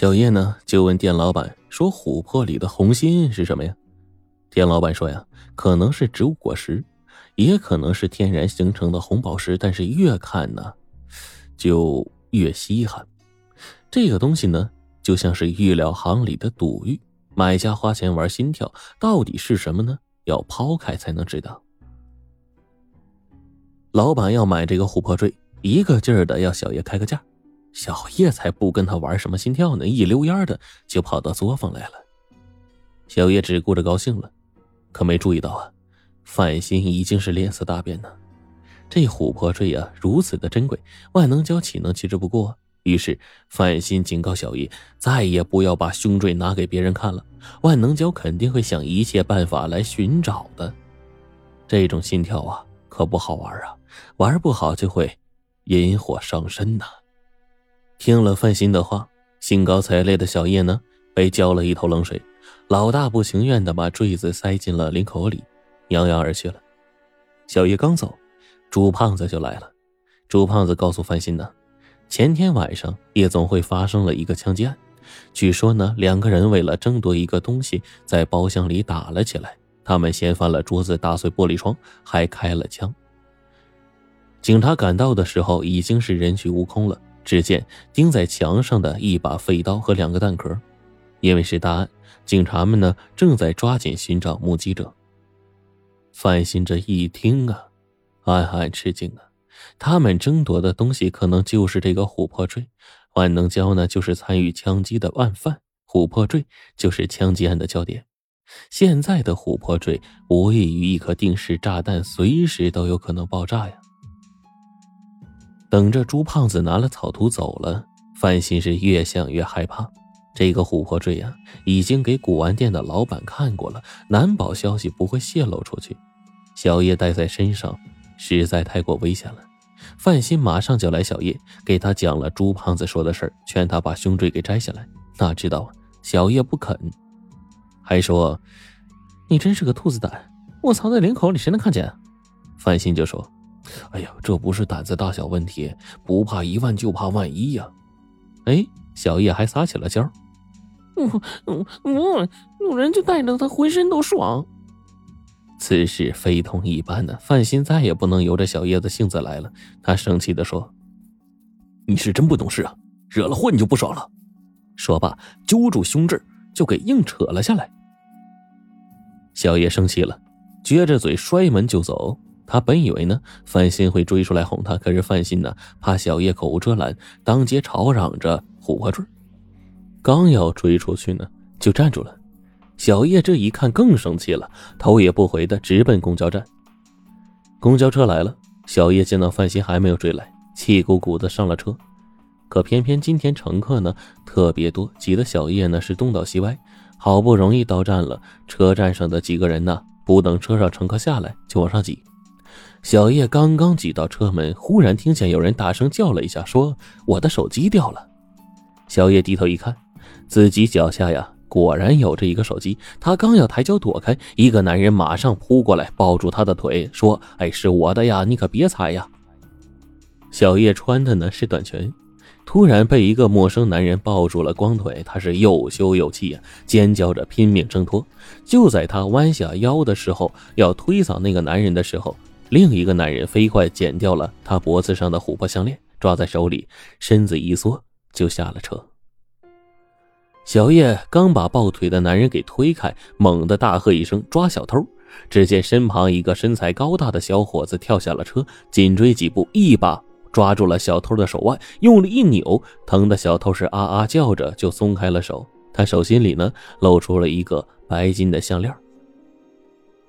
小叶呢就问店老板说：“琥珀里的红心是什么呀？”店老板说：“呀，可能是植物果实，也可能是天然形成的红宝石。但是越看呢，就越稀罕。这个东西呢，就像是玉料行里的赌玉，买家花钱玩心跳，到底是什么呢？要抛开才能知道。”老板要买这个琥珀坠，一个劲儿的要小叶开个价，小叶才不跟他玩什么心跳呢，一溜烟的就跑到作坊来了。小叶只顾着高兴了，可没注意到啊，范鑫已经是脸色大变呢。这琥珀坠啊，如此的珍贵，万能胶岂能弃之不顾？于是范鑫警告小叶，再也不要把胸坠拿给别人看了，万能胶肯定会想一切办法来寻找的。这种心跳啊，可不好玩啊！玩不好就会引火伤身呐！听了范鑫的话，兴高采烈的小叶呢，被浇了一头冷水。老大不情愿的把坠子塞进了领口里，扬扬而去了。小叶刚走，朱胖子就来了。朱胖子告诉范鑫呢，前天晚上夜总会发生了一个枪击案，据说呢，两个人为了争夺一个东西，在包厢里打了起来。他们掀翻了桌子，打碎玻璃窗，还开了枪。警察赶到的时候，已经是人去屋空了。只见钉在墙上的一把废刀和两个弹壳，因为是大案，警察们呢正在抓紧寻找目击者。范鑫这一听啊，暗暗吃惊啊！他们争夺的东西可能就是这个琥珀坠，万能胶呢就是参与枪击的案犯，琥珀坠就是枪击案的焦点。现在的琥珀坠无异于一颗定时炸弹，随时都有可能爆炸呀！等着朱胖子拿了草图走了，范鑫是越想越害怕。这个琥珀坠呀，已经给古玩店的老板看过了，难保消息不会泄露出去。小叶带在身上，实在太过危险了。范鑫马上叫来小叶，给他讲了朱胖子说的事儿，劝他把胸坠给摘下来。哪知道小叶不肯，还说：“你真是个兔子胆，我藏在领口里，谁能看见？”范鑫就说。哎呀，这不是胆子大小问题，不怕一万就怕万一呀！哎，小叶还撒起了娇我我我，有人就带着他浑身都爽。此事非同一般的，范鑫再也不能由着小叶的性子来了。他生气的说：“你是真不懂事啊，惹了祸你就不爽了。”说罢，揪住胸坠就给硬扯了下来。小叶生气了，撅着嘴摔门就走。他本以为呢，范鑫会追出来哄他，可是范鑫呢，怕小叶口无遮拦，当街吵嚷着琥珀坠，刚要追出去呢，就站住了。小叶这一看更生气了，头也不回的直奔公交站。公交车来了，小叶见到范鑫还没有追来，气鼓鼓的上了车。可偏偏今天乘客呢特别多，挤得小叶呢是东倒西歪。好不容易到站了，车站上的几个人呢，不等车上乘客下来，就往上挤。小叶刚刚挤到车门，忽然听见有人大声叫了一下，说：“我的手机掉了。”小叶低头一看，自己脚下呀，果然有着一个手机。他刚要抬脚躲开，一个男人马上扑过来，抱住他的腿，说：“哎，是我的呀，你可别踩呀。”小叶穿的呢是短裙，突然被一个陌生男人抱住了光腿，他是又羞又气呀，尖叫着拼命挣脱。就在他弯下腰的时候，要推搡那个男人的时候。另一个男人飞快剪掉了他脖子上的琥珀项链，抓在手里，身子一缩就下了车。小叶刚把抱腿的男人给推开，猛地大喝一声：“抓小偷！”只见身旁一个身材高大的小伙子跳下了车，紧追几步，一把抓住了小偷的手腕，用力一扭，疼的小偷是啊啊叫着就松开了手。他手心里呢露出了一个白金的项链。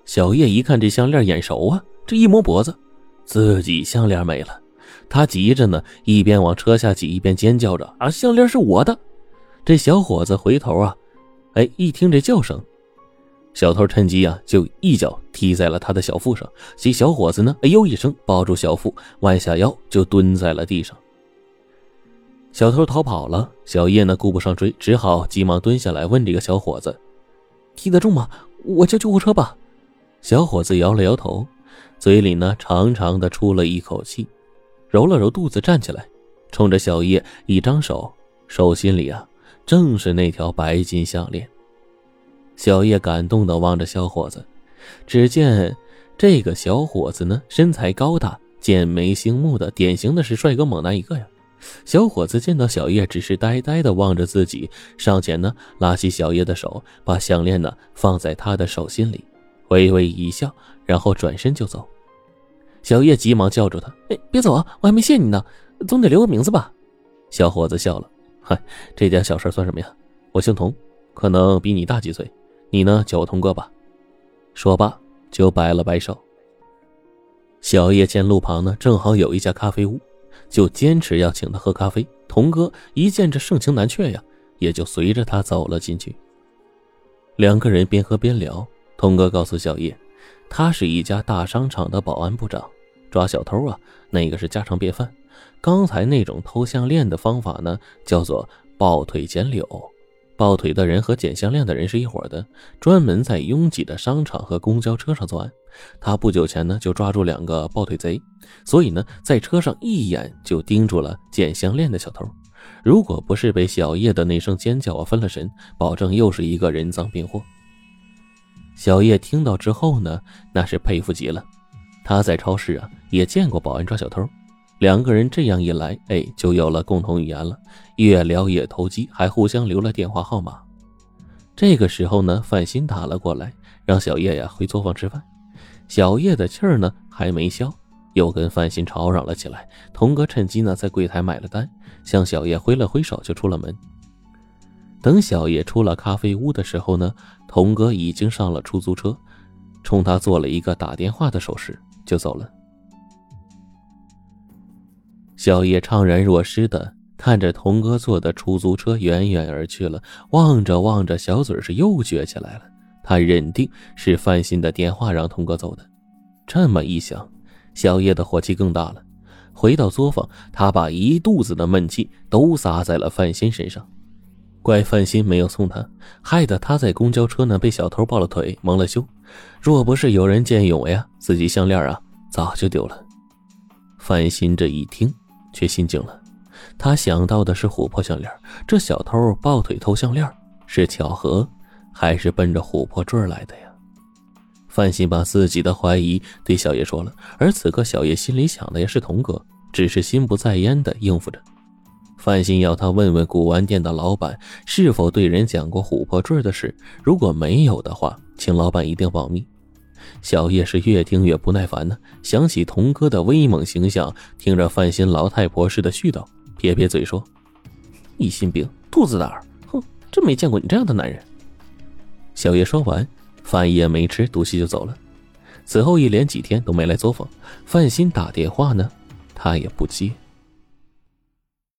小叶一看这项链眼熟啊！这一摸脖子，自己项链没了，他急着呢，一边往车下挤，一边尖叫着：“啊，项链是我的！”这小伙子回头啊，哎，一听这叫声，小偷趁机啊，就一脚踢在了他的小腹上。这小伙子呢，哎呦一声，抱住小腹，弯下腰就蹲在了地上。小偷逃跑了，小叶呢顾不上追，只好急忙蹲下来问这个小伙子：“踢得重吗？我叫救护车吧。”小伙子摇了摇头。嘴里呢，长长的出了一口气，揉了揉肚子，站起来，冲着小叶一张手，手心里啊，正是那条白金项链。小叶感动的望着小伙子，只见这个小伙子呢，身材高大，剑眉星目的，典型的是帅哥猛男一个呀。小伙子见到小叶，只是呆呆的望着自己，上前呢，拉起小叶的手，把项链呢放在他的手心里，微微一笑，然后转身就走。小叶急忙叫住他：“哎，别走啊，我还没谢你呢，总得留个名字吧？”小伙子笑了：“嗨，这点小事算什么呀？我姓童，可能比你大几岁，你呢叫我童哥吧。”说罢就摆了摆手。小叶见路旁呢正好有一家咖啡屋。就坚持要请他喝咖啡。童哥一见这盛情难却呀，也就随着他走了进去。两个人边喝边聊。童哥告诉小叶，他是一家大商场的保安部长，抓小偷啊，那个是家常便饭。刚才那种偷项链的方法呢，叫做抱腿捡柳。抱腿的人和捡项链的人是一伙的，专门在拥挤的商场和公交车上作案。他不久前呢就抓住两个抱腿贼，所以呢在车上一眼就盯住了捡项链的小偷。如果不是被小叶的那声尖叫啊分了神，保证又是一个人赃并获。小叶听到之后呢，那是佩服极了。他在超市啊也见过保安抓小偷，两个人这样一来，哎，就有了共同语言了，越聊越投机，还互相留了电话号码。这个时候呢，范鑫打了过来，让小叶呀回作坊吃饭。小叶的气儿呢还没消，又跟范鑫吵嚷了起来。童哥趁机呢在柜台买了单，向小叶挥了挥手就出了门。等小叶出了咖啡屋的时候呢，童哥已经上了出租车，冲他做了一个打电话的手势就走了。小叶怅然若失的看着童哥坐的出租车远远而去了，望着望着，小嘴是又撅起来了。他认定是范鑫的电话让童哥走的，这么一想，小叶的火气更大了。回到作坊，他把一肚子的闷气都撒在了范鑫身上，怪范鑫没有送他，害得他在公交车呢被小偷抱了腿蒙了羞。若不是有人见义勇为啊，自己项链啊早就丢了。范鑫这一听却心惊了，他想到的是琥珀项链，这小偷抱腿偷项链是巧合。还是奔着琥珀坠来的呀？范鑫把自己的怀疑对小叶说了，而此刻小叶心里想的也是童哥，只是心不在焉的应付着。范鑫要他问问古玩店的老板是否对人讲过琥珀坠的事，如果没有的话，请老板一定保密。小叶是越听越不耐烦呢，想起童哥的威猛形象，听着范鑫老太婆似的絮叨，撇撇嘴说：“一心病，兔子胆儿，哼，真没见过你这样的男人。”小叶说完，饭也没吃，赌气就走了。此后一连几天都没来作坊，范鑫打电话呢，他也不接。